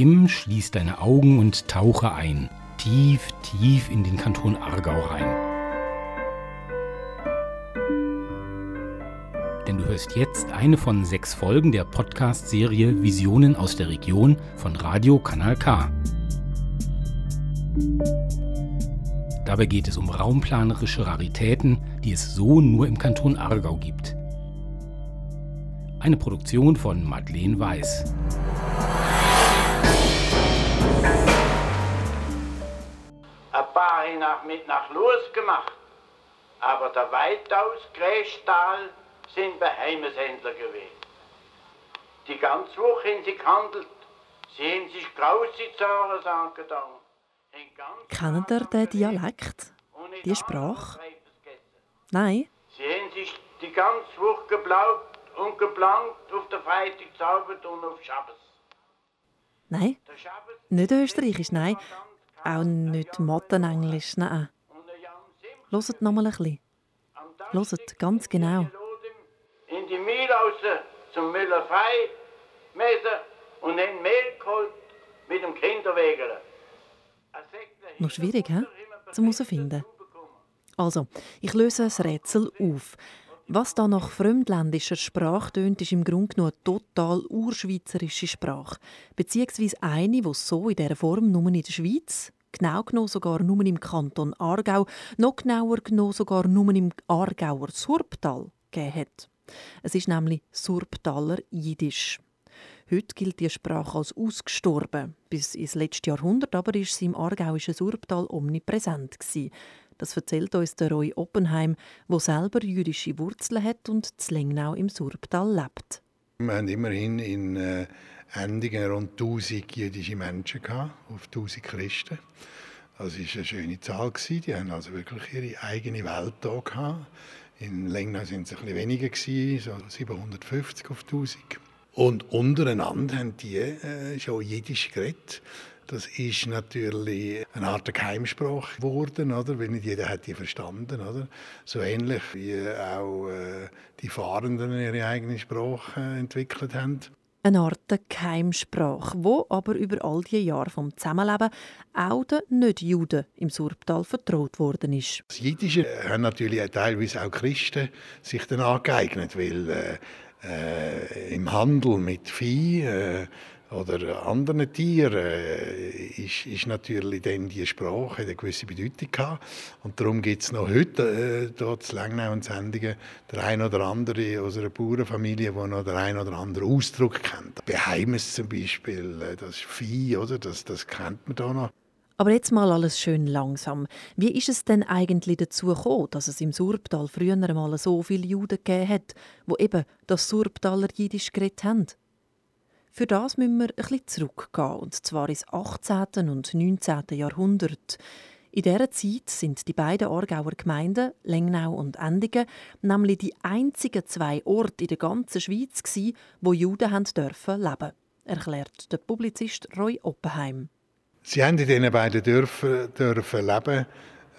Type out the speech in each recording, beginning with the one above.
bequem, schließ deine Augen und tauche ein. Tief, tief in den Kanton Aargau rein. Denn du hörst jetzt eine von sechs Folgen der Podcast-Serie Visionen aus der Region von Radio Kanal K. Dabei geht es um raumplanerische Raritäten, die es so nur im Kanton Aargau gibt. Eine Produktion von Madeleine Weiß. Paar haben mit nach Los gemacht, aber der weitaus Grästal sind Beheimeshändler gewesen. Die ganze Woche haben sie gehandelt, sie haben sich grausig Zahlen angetan. Kennt ihr den Dialekt? Die Sprache? Nein? Sie haben sich die ganze Woche geblaut und geplant auf der Freitagabend und auf Schabbos. Nein, nicht Österreichisch, nein. Auch nicht Mattenenglisch, nein. Hört noch mal ein bisschen. Hört, ganz genau. In die Mühlhause zum Müller frei messen und dann Mehl geholt mit dem Kinderwägele. Noch schwierig, hä? Zum herausfinden. Also, ich löse ein Rätsel auf. Was da nach fremdländischer Sprache tönt, ist im Grunde genommen eine total urschweizerische Sprache. Beziehungsweise eine, die so in dieser Form nur in der Schweiz, genau genommen sogar nur im Kanton Aargau, noch genauer genommen sogar nur im Aargauer Surptal gegeben hat. Es ist nämlich Surptaler Jiddisch. Heute gilt die Sprache als ausgestorben. Bis ins letzte Jahrhundert aber ist sie im aargauischen Surptal omnipräsent. Das erzählt uns der Roy Oppenheim, der selber jüdische Wurzeln hat und in Lengnau im Surptal lebt. Wir haben immerhin in äh, Endingen rund 1000 jüdische Menschen gehabt, auf 1000 Christen. Das war eine schöne Zahl. Die haben also wirklich ihre eigene Welt hier gehabt. In Lengnau sind es ein bisschen weniger, so 750 auf 1000. Und untereinander haben die äh, schon Jiddisch geredet. Das ist natürlich eine Art Geheimsprache geworden, oder? Weil nicht jeder hat die verstanden, oder? So ähnlich wie auch äh, die Fahrenden ihre eigene Sprache äh, entwickelt haben. Eine Art Geheimsprache, wo aber über all die Jahre vom Zusammenleben auch den Nicht-Juden im Surptal vertraut worden ist. Das Jiddische haben natürlich teilweise auch Christen sich dann angeeignet, weil äh, äh, im Handel mit Vieh äh, oder anderen Tieren äh, ist, ist natürlich dann die Sprache eine gewisse Bedeutung gehabt. Und darum gibt es noch heute äh, dort zu Lengnau und Sendungen der ein oder andere aus einer Bauernfamilie, der noch den ein oder anderen Ausdruck kennt. Beheimes zum Beispiel, äh, das Vieh, oder? Das, das kennt man da noch. Aber jetzt mal alles schön langsam. Wie ist es denn eigentlich dazu gekommen, dass es im Surptal früher mal so viele Juden gegeben hat, wo eben das Surptaler Jiddisch geredet haben? Für das müssen wir ein zurückgehen, und zwar ins 18. und 19. Jahrhundert. In dieser Zeit sind die beiden Aargauer Gemeinden, Lengnau und Endingen, nämlich die einzigen zwei Orte in der ganzen Schweiz, wo Juden haben dürfen leben, erklärt der Publizist Roy Oppenheim. Sie haben in diesen beiden Dörfern dürfen leben,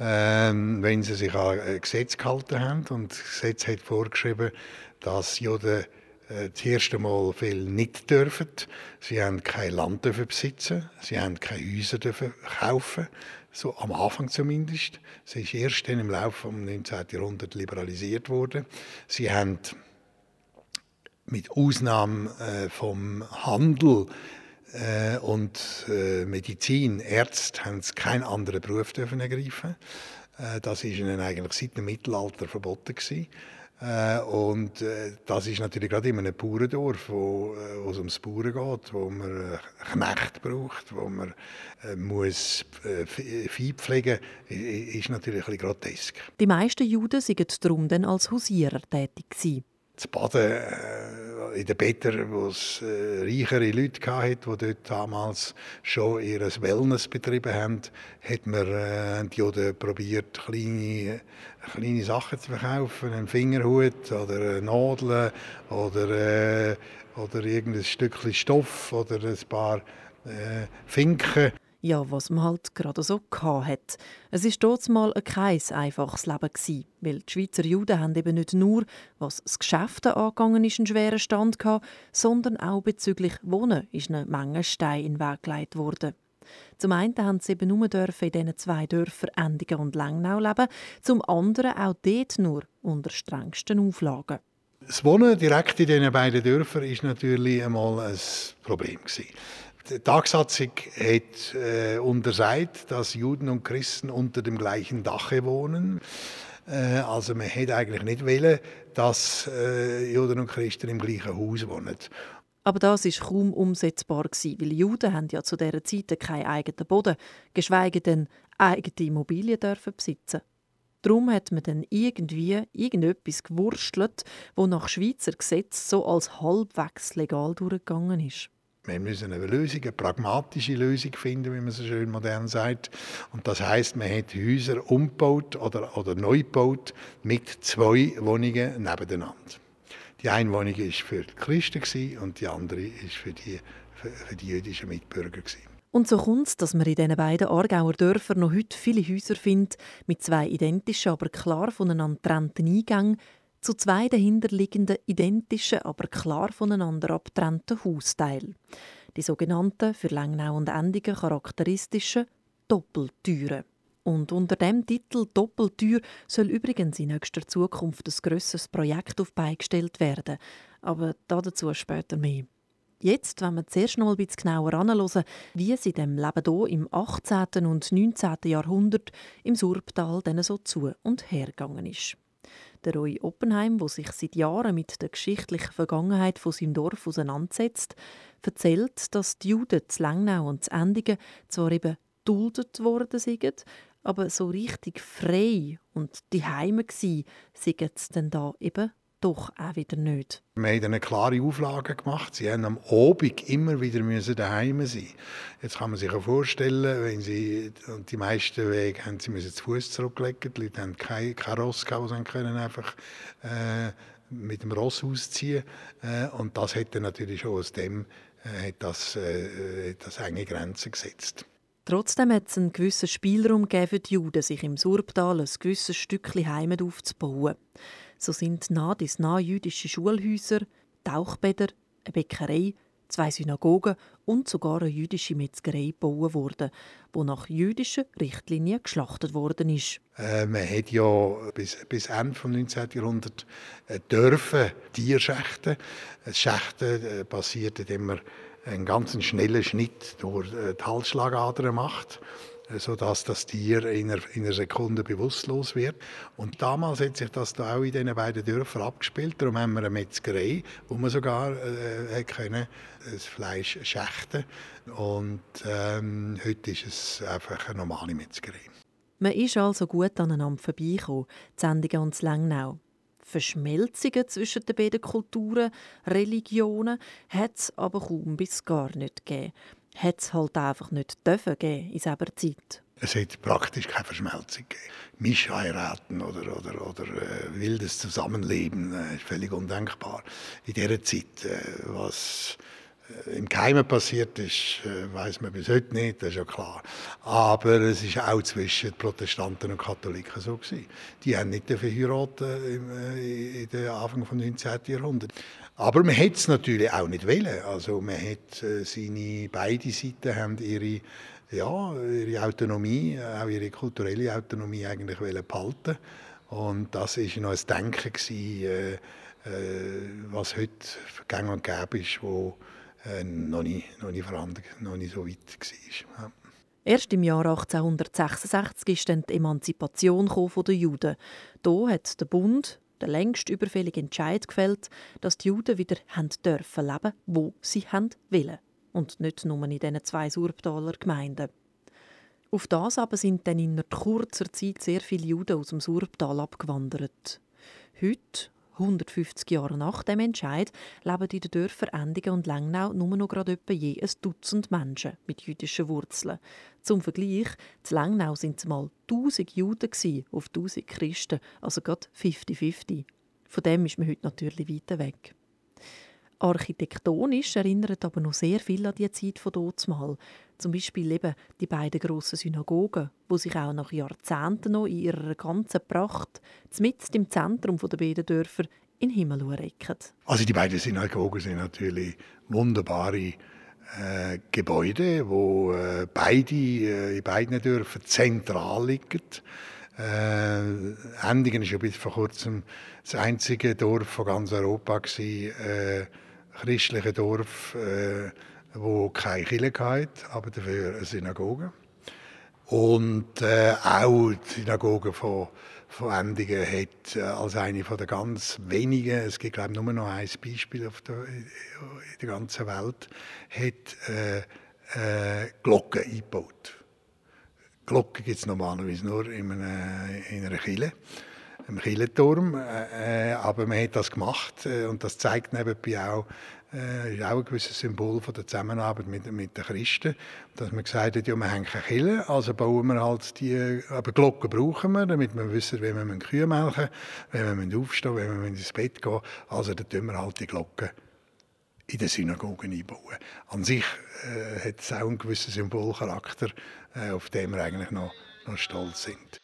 ähm, wenn sie sich an Gesetz gehalten haben. Und das Gesetz hat vorgeschrieben, dass Juden das erste Mal viel nicht dürfen. Sie haben kein Land dürfen besitzen, sie haben keine Häuser dürfen kaufen, so am Anfang zumindest. Es ist erst dann im Laufe des 19. Jahrhunderts liberalisiert worden. Sie haben mit Ausnahme äh, vom Handel äh, und äh, Medizin, Ärzte haben keinen anderen Beruf dürfen ergreifen. Äh, das ist ihnen eigentlich seit dem Mittelalter verboten gewesen. Äh, und äh, das ist natürlich gerade in einem Bauerndorf, wo, äh, wo es ums Bauern geht, wo man Knecht braucht, wo man muss Vieh pflegen muss, ist natürlich ein bisschen grotesk. Die meisten Juden waren darum dann als Hausierer tätig. Gewesen. Das Baden in den Betten, wo es äh, reichere Leute hatten, die dort damals schon ihr Wellness betrieben haben, hat man äh, die Juden probiert, kleine, kleine Sachen zu verkaufen, einen Fingerhut oder Nadeln oder, äh, oder irgendein Stückchen Stoff oder ein paar äh, Finken. Ja, was man halt gerade so hat. Es war dort mal kein einfaches Leben gewesen, weil die Schweizer Juden haben eben nicht nur, was das Geschäft angegangen ist, einen schweren Stand gehabt, sondern auch bezüglich Wohnen ist eine Menge Stein in den Weg gelegt worden. Zum einen haben sie eben nur dürfen in diesen zwei Dörfern Endigen und Lengnau leben, zum anderen auch dort nur unter strengsten Auflagen. Das Wohnen direkt in diesen beiden Dörfern war natürlich einmal ein Problem. Die Tagsatzung hat äh, untersagt, dass Juden und Christen unter dem gleichen Dache wohnen. Äh, also man hätte eigentlich nicht wollen, dass äh, Juden und Christen im gleichen Haus wohnen. Aber das ist kaum umsetzbar weil Juden haben ja zu dieser Zeit keinen eigenen Boden, geschweige denn eigene Immobilien dürfen besitzen. Darum hat man dann irgendwie irgendetwas gewurstelt, wo nach Schweizer Gesetz so als halbwegs legal durchgegangen ist. Wir müssen eine Lösung, eine pragmatische Lösung finden, wie man so schön modern sagt. Und das heißt, man hat Häuser umgebaut oder, oder neu gebaut mit zwei Wohnungen nebeneinander. Die eine Wohnung war für die Christen und die andere war für die, für, für die jüdischen Mitbürger. Und so kommt es, dass man in diesen beiden Aargauer Dörfern noch heute viele Häuser findet, mit zwei identischen, aber klar voneinander getrennten Eingängen, zu zwei dahinterliegenden identischen, aber klar voneinander abgetrennten Hausteilen. Die sogenannten, für Lengnau und Endigen charakteristischen Doppeltüren. Und unter dem Titel Doppeltür soll übrigens in nächster Zukunft ein grösseres Projekt auf beigestellt werden. Aber dazu später mehr. Jetzt, wenn wir zuerst noch ein bisschen genauer anschauen, wie es in dem Leben hier im 18. und 19. Jahrhundert im Surbtal so zu und hergegangen ist. Der Roy Oppenheim, der sich seit Jahren mit der geschichtlichen Vergangenheit von seinem Dorf auseinandersetzt, erzählt, dass die Juden zu Langnau und zu Endigen zwar eben duldet worden sind, aber so richtig frei und die Heime gsi, sind sie dann da eben doch auch wieder nicht. Wir haben eine klare Auflage gemacht. Sie haben am Abend immer wieder müssen daheim sein. Jetzt kann man sich vorstellen, wenn sie die meisten Wege haben sie müssen zu Fuß zurücklegen. Die Leute haben kein, kein Ross gehabt, können einfach äh, mit dem Ross ausziehen. Äh, und das hätte natürlich schon aus dem äh, das, äh, das enge Grenzen gesetzt. Trotzdem hat es einen gewissen Spielraum für die Juden, sich im Surbtal ein gewisses Stückchen Heimat aufzubauen. So sind nah bis nah jüdische Schulhäuser, Tauchbäder, eine Bäckerei, zwei Synagogen und sogar eine jüdische Metzgerei gebaut worden, wo nach jüdischen Richtlinien geschlachtet worden ist. Äh, man hat ja bis, bis Ende des 19. Jahrhunderts äh, dürfen Tierschächten. Schächten äh, passiert, indem man einen ganz schnellen Schnitt durch äh, die Halsschlagader macht sodass das Tier in einer, in einer, Sekunde bewusstlos wird. Und damals hat sich das da auch in diesen beiden Dörfern abgespielt. Darum haben wir eine Metzgerei, wo man sogar äh, können, das Fleisch schächten Und ähm, heute ist es einfach eine normale Metzgerei. Man ist also gut aneinander vorbeigekommen, Zendigen und Lengnau. Verschmelzungen zwischen den beiden Kulturen, Religionen hat es aber kaum bis gar nicht gegeben hat es halt einfach nicht dürfen geben in dieser Zeit. Es hat praktisch keine Verschmelzung gegeben. Mischheiraten oder, oder, oder äh, wildes Zusammenleben äh, ist völlig undenkbar. In dieser Zeit, äh, was im Keimen passiert ist, äh, weiß man bis heute nicht, das ist ja klar. Aber es ist auch zwischen Protestanten und Katholiken so gewesen. Die haben nicht verheiratet im, äh, in den Anfang des 19. Jahrhunderts. Aber man hätte es natürlich auch nicht wollen. Also man hat äh, seine, beide Seiten haben ihre, ja, ihre Autonomie, auch ihre kulturelle Autonomie eigentlich behalten Und das war noch ein Denken, gewesen, äh, äh, was heute gang und gäbe ist, wo äh, noch, nicht, noch, nicht noch nicht so weit war. Ja. Erst im Jahr 1866 ist dann die Emanzipation der Juden. Hier hat der Bund der längst überfällige Entscheid gefällt, dass die Juden wieder haben dürfen leben, wo sie haben wollen. Und nicht nur in diesen zwei Surbtaler Gemeinden. Auf das aber sind dann in kurzer Zeit sehr viele Juden aus dem Surbtal abgewandert. Heute, 150 Jahre nach dem Entscheid leben in den Dörfern Endigen und Lengnau nur noch gerade etwa je ein Dutzend Menschen mit jüdischen Wurzeln. Zum Vergleich, in Lengnau waren es mal 1000 Juden auf 1000 Christen, also gerade 50-50. Von dem ist man heute natürlich weit weg. Architektonisch erinnert aber noch sehr viel an die Zeit von Dotsmal. Zum Beispiel eben die beiden grossen Synagogen, wo sich auch nach Jahrzehnten noch in ihrer ganzen Pracht mitten im Zentrum der beiden Dörfer in den Himmel recken. Also die beiden Synagogen sind natürlich wunderbare äh, Gebäude, wo äh, beide äh, in beiden Dörfern zentral liegen. Äh, Endingen ist ja bis vor kurzem das einzige Dorf von ganz Europa gewesen, äh, christliche Dorf, äh, wo keine Kirche hatte, aber dafür eine Synagoge. Und äh, auch die Synagoge von, von Endingen hat äh, als eine von der ganz wenigen, es gibt glaube ich nur noch ein Beispiel auf der, in der ganzen Welt, hat äh, äh, Glocken eingebaut. Glocken gibt es normalerweise nur in einer, in einer Kirche im Kirchenturm. Äh, aber man hat das gemacht äh, und das zeigt nebenbei auch, äh, ist auch ein gewisses Symbol von der Zusammenarbeit mit, mit den Christen, dass man gesagt hat, ja, wir haben keine Kirche, also bauen wir halt die, aber Glocken brauchen wir, damit wir wissen, wie wir Kühe melken wenn wir aufstehen wenn wir ins Bett gehen, also dann tun wir halt die Glocken in den Synagogen einbauen. An sich äh, hat es auch einen gewissen Symbolcharakter, äh, auf den wir eigentlich noch, noch stolz sind.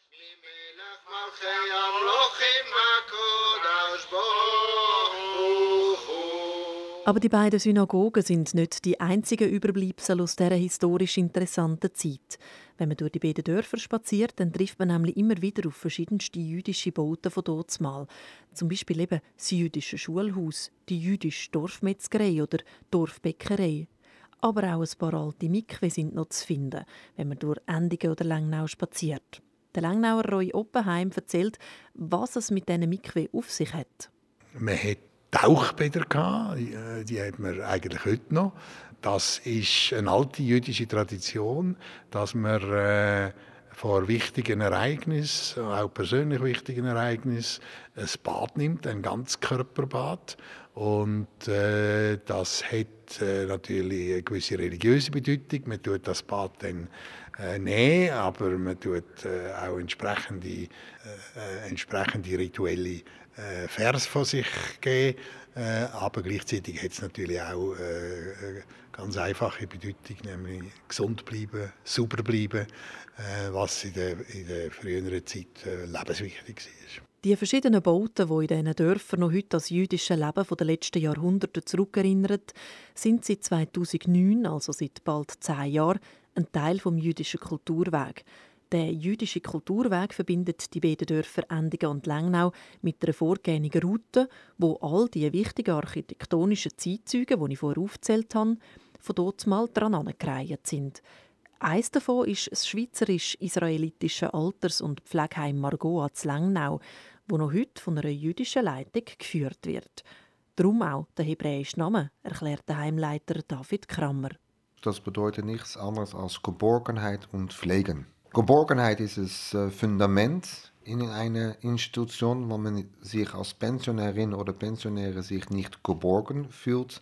Aber die beiden Synagogen sind nicht die einzigen Überbleibsel aus dieser historisch interessanten Zeit. Wenn man durch die beiden Dörfer spaziert, dann trifft man nämlich immer wieder auf verschiedenste jüdische Bauten von dortmal. Zum Beispiel eben das jüdische Schulhaus, die jüdische Dorfmetzgerei oder Dorfbäckerei. Aber auch ein paar alte Mikwe sind noch zu finden, wenn man durch Endigen oder Lengnau spaziert. Der Lengnauer Roy Oppenheim erzählt, was es mit diesen Mikwe auf sich hat. Man hat Tauchbäder äh, die hat man eigentlich heute noch. Das ist eine alte jüdische Tradition, dass man äh, vor wichtigen Ereignissen, auch persönlich wichtigen Ereignissen, ein Bad nimmt, ein Ganzkörperbad. Und äh, das hat äh, natürlich eine gewisse religiöse Bedeutung. Man tut das Bad dann äh, nehmen, aber man tut äh, auch entsprechende, äh, äh entsprechende rituelle äh, Vers von sich geben. Äh, aber gleichzeitig hat es natürlich auch äh, ganz einfache Bedeutung, nämlich gesund bleiben, sauber bleiben, was in der, in der früheren Zeit lebenswichtig war. Die verschiedenen Bauten, die in diesen Dörfern noch heute das jüdische Leben der letzten Jahrhunderte zurückerinnern, sind seit 2009, also seit bald zehn Jahren, ein Teil vom jüdischen Kulturweg. Der jüdische Kulturweg verbindet die beiden Dörfer Endigen und Lengnau mit einer vorgängigen Route, wo all die wichtigen architektonischen Zeitzeuge, die ich vorher aufgezählt habe, von dort mal dran angereiht sind. Eines davon ist das schweizerisch-israelitische Alters- und Pflegeheim Margot zu Lengnau, wo noch heute von einer jüdischen Leitung geführt wird. Darum auch der hebräische Name, erklärt der Heimleiter David Krammer. Das bedeutet nichts anderes als Geborgenheit und Pflegen. Geborgenheit ist das äh, Fundament in einer Institution, wo man sich als Pensionärin oder Pensionäre sich nicht geborgen fühlt,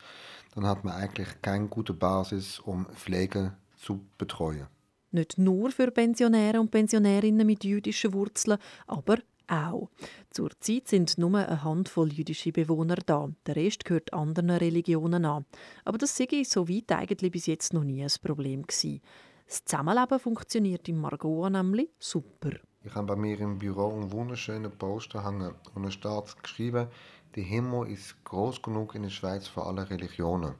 dann hat man eigentlich keine gute Basis, um Pflege zu betreuen. Nicht nur für Pensionäre und Pensionärinnen mit jüdischen Wurzeln, aber auch. Zurzeit sind nur eine Handvoll jüdische Bewohner da. Der Rest gehört anderen Religionen an. Aber das sei soweit eigentlich bis jetzt noch nie ein Problem gewesen. Das Zusammenleben funktioniert in Margot nämlich super. Ich habe bei mir im Büro einen wunderschönen Poster hängen und da steht geschrieben, der Himmel ist groß genug in der Schweiz für alle Religionen.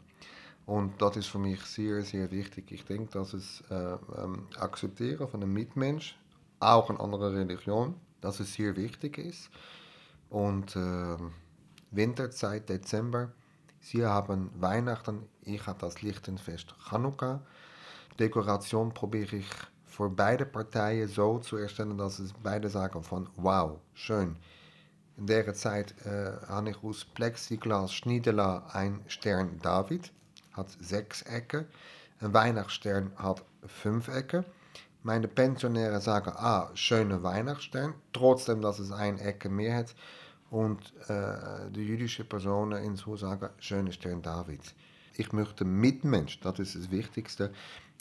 Und das ist für mich sehr, sehr wichtig. Ich denke, dass es äh, ähm, Akzeptieren von einem Mitmensch, auch in anderer Religion, dass es sehr wichtig ist. Und äh, Winterzeit, Dezember, Sie haben Weihnachten, ich habe das Lichtenfest Chanukka. Dekoration probiere ich für beide Parteien so zu erstellen, dass es beide sagen von wow, schön. In der Zeit äh, habe ich aus Plexiglas Schniedela ein Stern David, hat sechs Ecken. Ein Weihnachtsstern hat fünf Ecken. Meine Pensionäre sagen, ah, schöne Weihnachtsstern, trotzdem, dass es ein Ecke mehr hat. Und äh, die jüdische Personen in so sagen, schöne Stern David. Ich möchte Mitmensch, das ist das Wichtigste,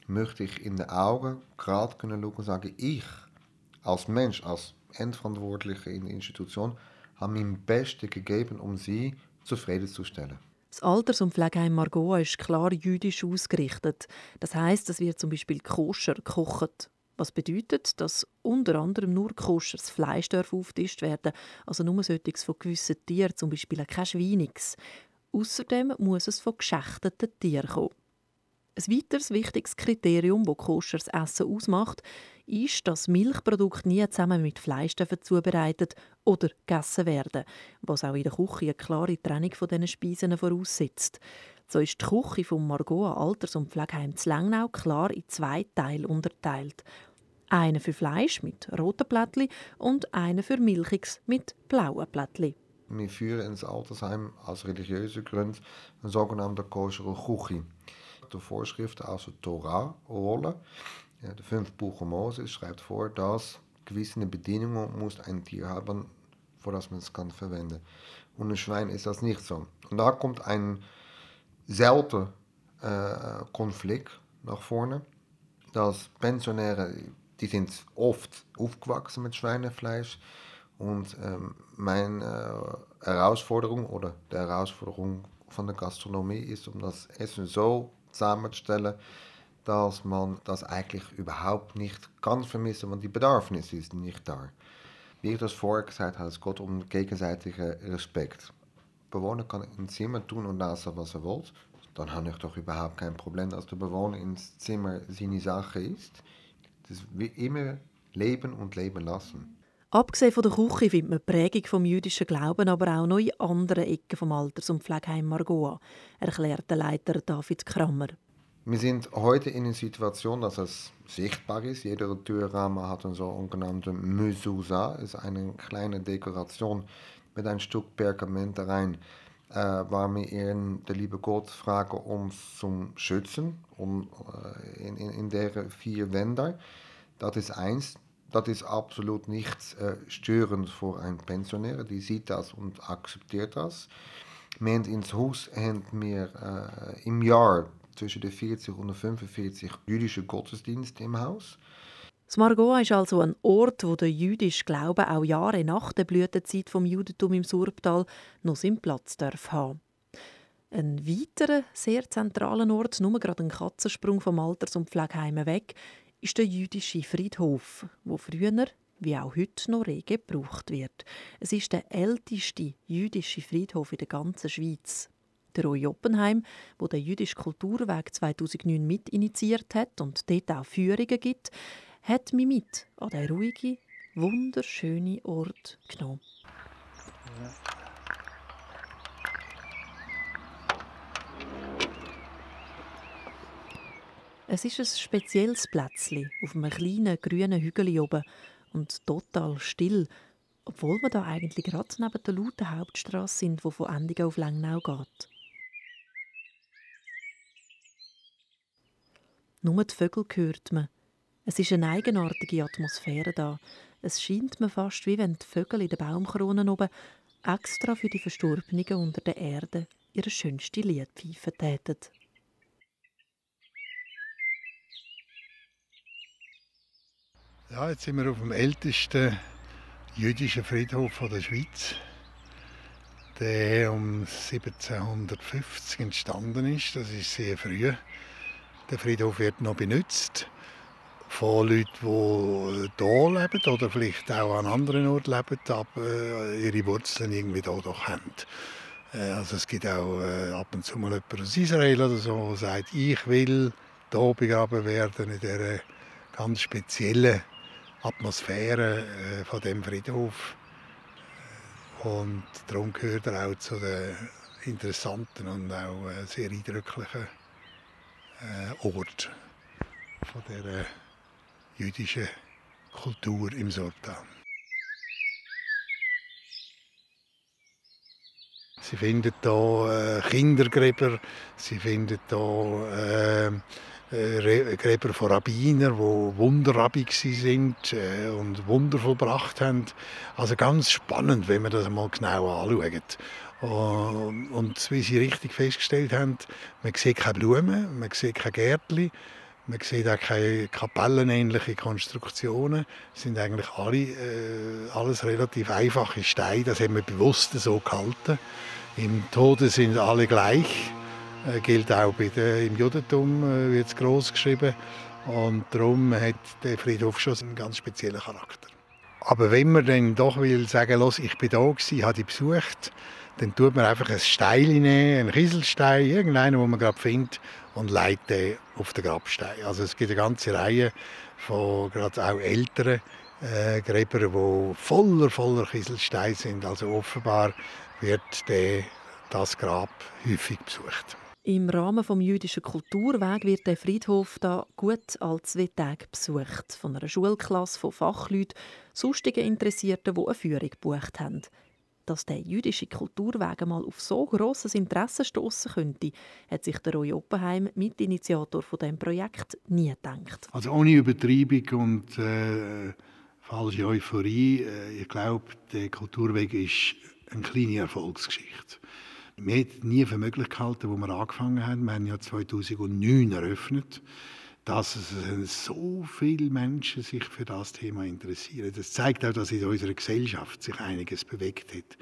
möchte ich in die Augen gerade können schauen und sagen, ich als Mensch, als Endverantwortliche in der Institution, habe mein Bestes gegeben, um sie zufriedenzustellen. Das Alters- und Pflegeheim Margot ist klar jüdisch ausgerichtet. Das heißt, es wird zum Beispiel koscher gekocht. Was bedeutet, dass unter anderem nur koscheres Fleisch auftischt werden also nur solches von gewissen Tieren, zum Beispiel kein Schweiniges. Außerdem muss es von geschächteten Tieren kommen. Ein weiteres wichtiges Kriterium, das koscheres Essen ausmacht, ist, dass Milchprodukte nie zusammen mit Fleisch zubereitet oder gegessen werden, was auch in der Küche eine klare Trennung von diesen Speisen voraussetzt. So ist die Küche vom Margot Alters- und Pflegeheim zu Lengnau klar in zwei Teile unterteilt. Eine für Fleisch mit roten Plättchen und eine für Milchiges mit blauen Plättchen. Wir führen ins Altersheim aus religiösen Gründen eine sogenannte koschere Küche de Vorschriften aus der Torah rollen. Ja, der fünfte Buch Moses schreibt vor, dass gewisse Bedingungen muss ein Tier haben, vor das man es kann verwenden. Und ein Schwein ist das nicht so. Und da kommt ein selten äh, Konflikt nach vorne, dass Pensionäre, die sind oft aufgewachsen mit Schweinefleisch und ähm, meine äh, Herausforderung oder die Herausforderung von der Gastronomie ist, um das Essen so zusammenzustellen, dass man das eigentlich überhaupt nicht kann vermissen, weil die Bedarfnis ist nicht da. Wie ich das vorher gesagt habe, es geht um gegenseitigen Respekt. Der Bewohner kann im Zimmer tun und lassen, was er will. Dann habe ich doch überhaupt kein Problem, dass der Bewohner ins Zimmer seine Sache ist. Das wie immer leben und leben lassen. Abgesehen von der Küche findet man Prägung vom jüdischen Glauben aber auch noch in anderen Ecken vom Alters- und Pflegeheim Margoa, erklärt der Leiter David Krammer. Wir sind heute in einer Situation, dass es sichtbar ist. Jeder Türrahmen hat eine sogenannte Mezuzah, ist eine kleine Dekoration mit ein Stück Pergament rein, äh, waar wir ihren, der liebe Gott fragen, uns zu schützen, um, äh, in, in, in der vier Wände. Das ist eins. Das ist absolut nichts äh, störend für einen Pensionär. Die sieht das und akzeptiert das. Haben ins Haus haben wir äh, im Jahr zwischen den 40 und 45 jüdische Gottesdienste im Haus. Das Margot ist also ein Ort, wo der jüdische Glaube auch Jahre nach der Blütezeit vom Judentum im Surbtal noch seinen Platz darf haben. Ein weiterer sehr zentraler Ort, nur gerade ein Katzensprung vom Alters- und Pflegeheim weg, ist der jüdische Friedhof, wo früher wie auch heute noch rege gebraucht wird. Es ist der älteste jüdische Friedhof in der ganzen Schweiz. Der Roy Oppenheim, der jüdische Kulturweg 2009 mit initiiert hat und dort auch Führungen gibt, hat mich mit an den ruhigen, wunderschönen Ort genommen. Es ist ein spezielles Plätzchen auf einem kleinen grünen Hügel oben und total still, obwohl wir da eigentlich gerade neben der lauten Hauptstraße sind, die von Endigen auf Lengnau geht. Nur die Vögel hört man. Es ist eine eigenartige Atmosphäre da. Es scheint mir fast, wie wenn die Vögel in den Baumkronen oben extra für die Verstorbenen unter der Erde ihre schönste Lied pfeifen täten. Ja, jetzt sind wir auf dem ältesten jüdischen Friedhof der Schweiz, der um 1750 entstanden ist. Das ist sehr früh. Der Friedhof wird noch benutzt von Leuten, die hier leben oder vielleicht auch an anderen Orten leben, aber ihre Wurzeln irgendwie hier doch haben. Äh, also es gibt auch äh, ab und zu mal jemand aus Israel oder so, der sagt, ich will hier begraben werden in dieser ganz speziellen Atmosphäre äh, von dem Friedhof. Und darum gehört er auch zu den interessanten und auch äh, sehr eindrücklichen äh, Orten von der jüdischen Kultur im Sortal. Sie finden hier äh, Kindergräber, sie finden hier äh, äh, Gräber von Rabbiner, die Wunderrabbi sind und Wunder vollbracht haben. Also ganz spannend, wenn man das mal genau anschaut. Und wie Sie richtig festgestellt haben, man sieht keine Blumen, man sieht keine Gärtchen, Man sieht auch keine kapellenähnlichen Konstruktionen. Es sind eigentlich alle, äh, alles relativ einfache Steine. Das haben wir bewusst so gehalten. Im Tode sind alle gleich. Äh, gilt auch bei der, im Judentum, äh, wird es groß geschrieben. Und darum hat der Friedhof schon einen ganz speziellen Charakter. Aber wenn man dann doch will sagen, los, ich bin da gewesen, habe die besucht, dann tut man einfach ein Stein nehmen, einen Kieselstein, irgendeinen, den man gerade findet, und legt den auf den Grabstein. Also es gibt eine ganze Reihe von gerade auch älteren äh, Gräbern, die voller, voller Kieselsteine sind. Also offenbar wird der, das Grab häufig besucht. Im Rahmen des jüdischen Kulturweg wird der Friedhof da gut als zwei Tage besucht. Von einer Schulklasse von Fachleuten, sonstigen Interessierten, die eine Führung gebucht haben. Dass der jüdische Kulturweg einmal auf so grosses Interesse stoßen könnte, hat sich der Roy Oppenheim, Mitinitiator von dem Projekt, nie gedacht. Also ohne Übertreibung und äh, falsche Euphorie. Äh, ich glaube, der Kulturweg ist eine kleine Erfolgsgeschichte. Wir hätten nie für möglich gehalten, wo wir angefangen haben. Wir haben ja 2009 eröffnet, dass so viele Menschen sich für das Thema interessieren. Das zeigt auch, dass in unserer Gesellschaft sich einiges bewegt hat.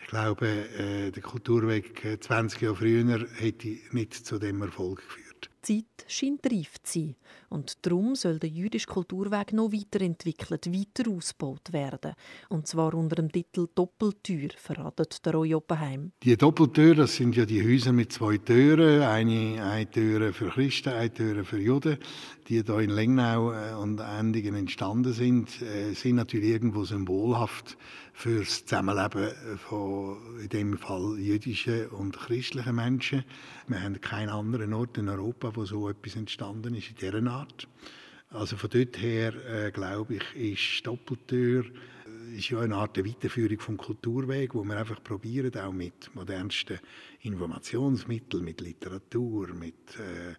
Ich glaube, äh, der Kulturweg 20 Jahre früher hätte nicht zu dem Erfolg geführt. Zeit scheint reif zu sein. Und darum soll der jüdische Kulturweg noch weiterentwickelt, weiter ausgebaut werden. Und zwar unter dem Titel Doppeltür, verratet der Roy Oppenheim. Die Doppeltür, das sind ja die Häuser mit zwei Türen. Eine, eine Tür für Christen, eine Tür für Juden. Die hier in Lengnau äh, und Endingen entstanden sind, äh, sind natürlich irgendwo symbolhaft für das Zusammenleben von, in dem Fall jüdischen und christlichen Menschen. Wir haben keinen anderen Ort in Europa, wo so etwas entstanden ist in dieser Art. Also von dort her, äh, glaube ich, ist Doppeltür äh, ist ja eine Art Weiterführung vom Kulturweg, wo wir einfach probieren, auch mit modernsten Informationsmitteln, mit Literatur, mit äh,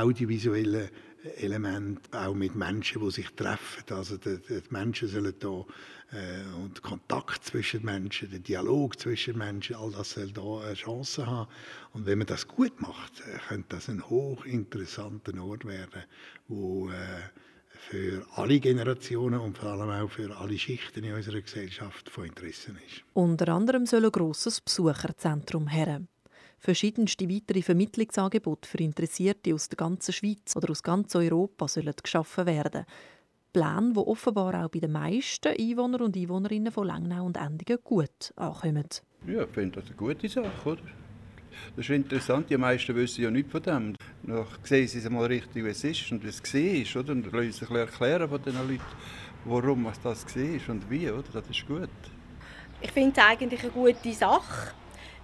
audiovisuellen Elementen, auch mit Menschen, die sich treffen. Also die, die Menschen sollen da äh, und Kontakt zwischen Menschen, der Dialog zwischen Menschen, all das soll da eine Chance haben. Und wenn man das gut macht, äh, könnte das ein hochinteressanter Ort werden, wo äh, für alle Generationen und vor allem auch für alle Schichten in unserer Gesellschaft von Interesse ist. Unter anderem soll ein grosses Besucherzentrum her. Verschiedenste weitere Vermittlungsangebote für Interessierte aus der ganzen Schweiz oder aus ganz Europa sollen geschaffen werden. Pläne, die offenbar auch bei den meisten Einwohner und Einwohnerinnen von Langnau und Endingen gut ankommen. Ja, ich finde das eine gute Sache, oder? Das ist interessant, die meisten wissen ja nichts von dem. Dann sehen sie es mal richtig, wie es ist und wie es war, oder? Und lassen sich erklären von den Leuten, warum was das war und wie, oder? Das ist gut. Ich finde es eigentlich eine gute Sache.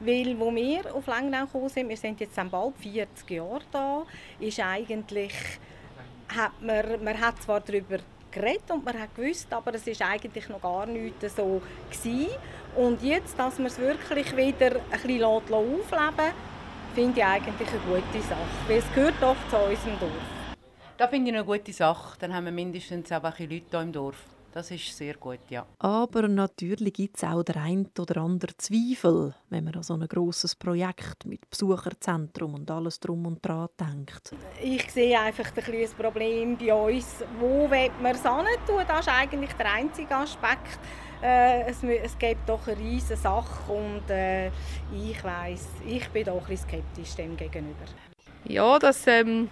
Weil, wo wir auf Langnau gekommen sind, wir sind jetzt bald 40 Jahre da, ist eigentlich, hat man, man hat zwar darüber geredet und man hat gewusst, aber es ist eigentlich noch gar nicht so gewesen. Und jetzt, dass man es wirklich wieder ein bisschen aufleben finde ich eigentlich eine gute Sache, weil es gehört doch zu unserem Dorf. Das finde ich eine gute Sache. Dann haben wir mindestens auch ein bisschen Leute hier im Dorf. Das ist sehr gut, ja. Aber natürlich gibt es auch der ein oder andere Zweifel, wenn man an so ein grosses Projekt mit Besucherzentrum und alles drum und dran denkt. Ich sehe einfach ein kleines Problem bei uns. Wo will man es tun? Das ist eigentlich der einzige Aspekt. Äh, es, es gibt doch eine riesige Sache und äh, ich weiß, ich bin doch ein bisschen skeptisch dem gegenüber. Ja, das ähm,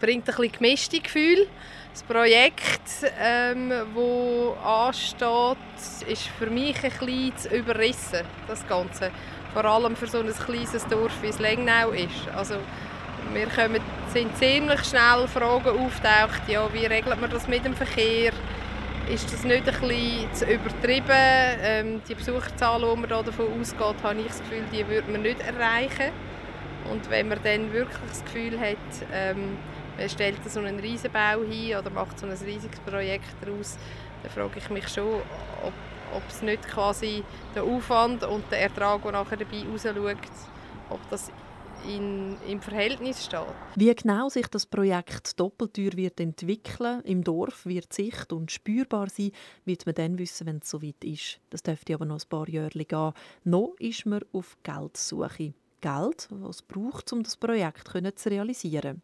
bringt ein bisschen gemischte Gefühle. Das Projekt, ähm, das ansteht, ist für mich ein bisschen zu überrissen, das Ganze. Vor allem für so ein kleines Dorf wie es Lengnau ist. Also, wir kommen, sind ziemlich schnell Fragen auftaucht, ja, wie regelt man das mit dem Verkehr? Ist das nicht ein bisschen zu übertrieben? Ähm, die Besucherzahlen, die man davon ausgeht, habe ich das Gefühl, die würde man nicht erreichen. Und wenn man dann wirklich das Gefühl hat, ähm, man stellt so einen Riesenbau hin oder macht so ein riesiges Projekt daraus, dann frage ich mich schon, ob, ob es nicht quasi der Aufwand und der Ertrag, der nachher dabei rausschaut, ob das in, im Verhältnis steht. Wie genau sich das Projekt Doppeltür wird entwickeln, im Dorf wird sicht und spürbar sein, wird man dann wissen, wenn es soweit ist. Das dürfte aber noch ein paar Jahre gehen. Noch ist man auf Geldsuche. Geld, was es braucht, um das Projekt zu realisieren.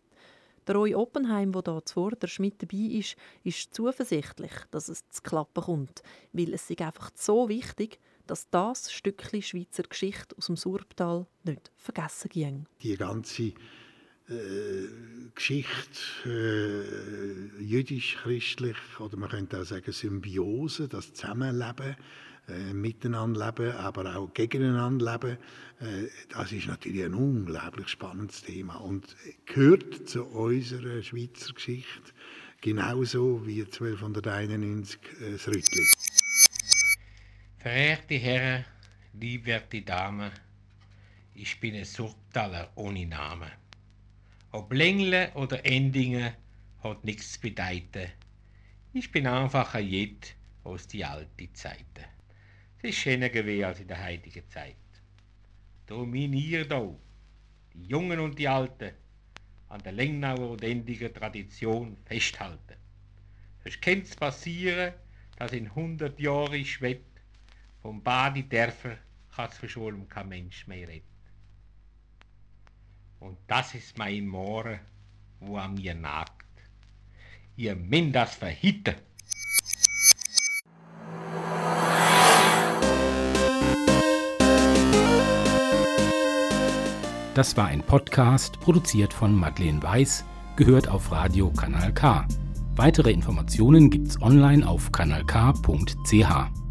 Der Roy Oppenheim, der hier zuvorderst mit dabei ist, ist zuversichtlich, dass es zu klappen kommt, weil es sich einfach so wichtig dass das Stückchen Schweizer Geschichte aus dem Surbtal nicht vergessen ging. Die ganze äh, Geschichte äh, jüdisch-christlich oder man könnte auch sagen Symbiose, das Zusammenleben, äh, miteinander leben, aber auch gegeneinander leben, äh, das ist natürlich ein unglaublich spannendes Thema und gehört zu unserer Schweizer Geschichte genauso wie 1291 äh, das Rüttli. Verehrte Herren, liebwerte Damen, ich bin ein Surtaler ohne Namen. Ob Lengle oder Endingen hat nichts zu bedeuten. Ich bin einfach ein Jed aus die alten Zeiten. Es ist schöner gewesen als in der heutigen Zeit. Dominiert auch die Jungen und die Alten an der Lengnauer und Endiger Tradition festhalten. Es könnte passieren, dass in 100 Jahren ich vom Badi Dörfer kann es verschwunden kein Mensch mehr retten. Und das ist mein Moore, wo an mir nagt. Ihr müsst das verhitten. Das war ein Podcast, produziert von Madeleine Weiß, gehört auf Radio Kanal K. Weitere Informationen gibt's online auf kanalk.ch.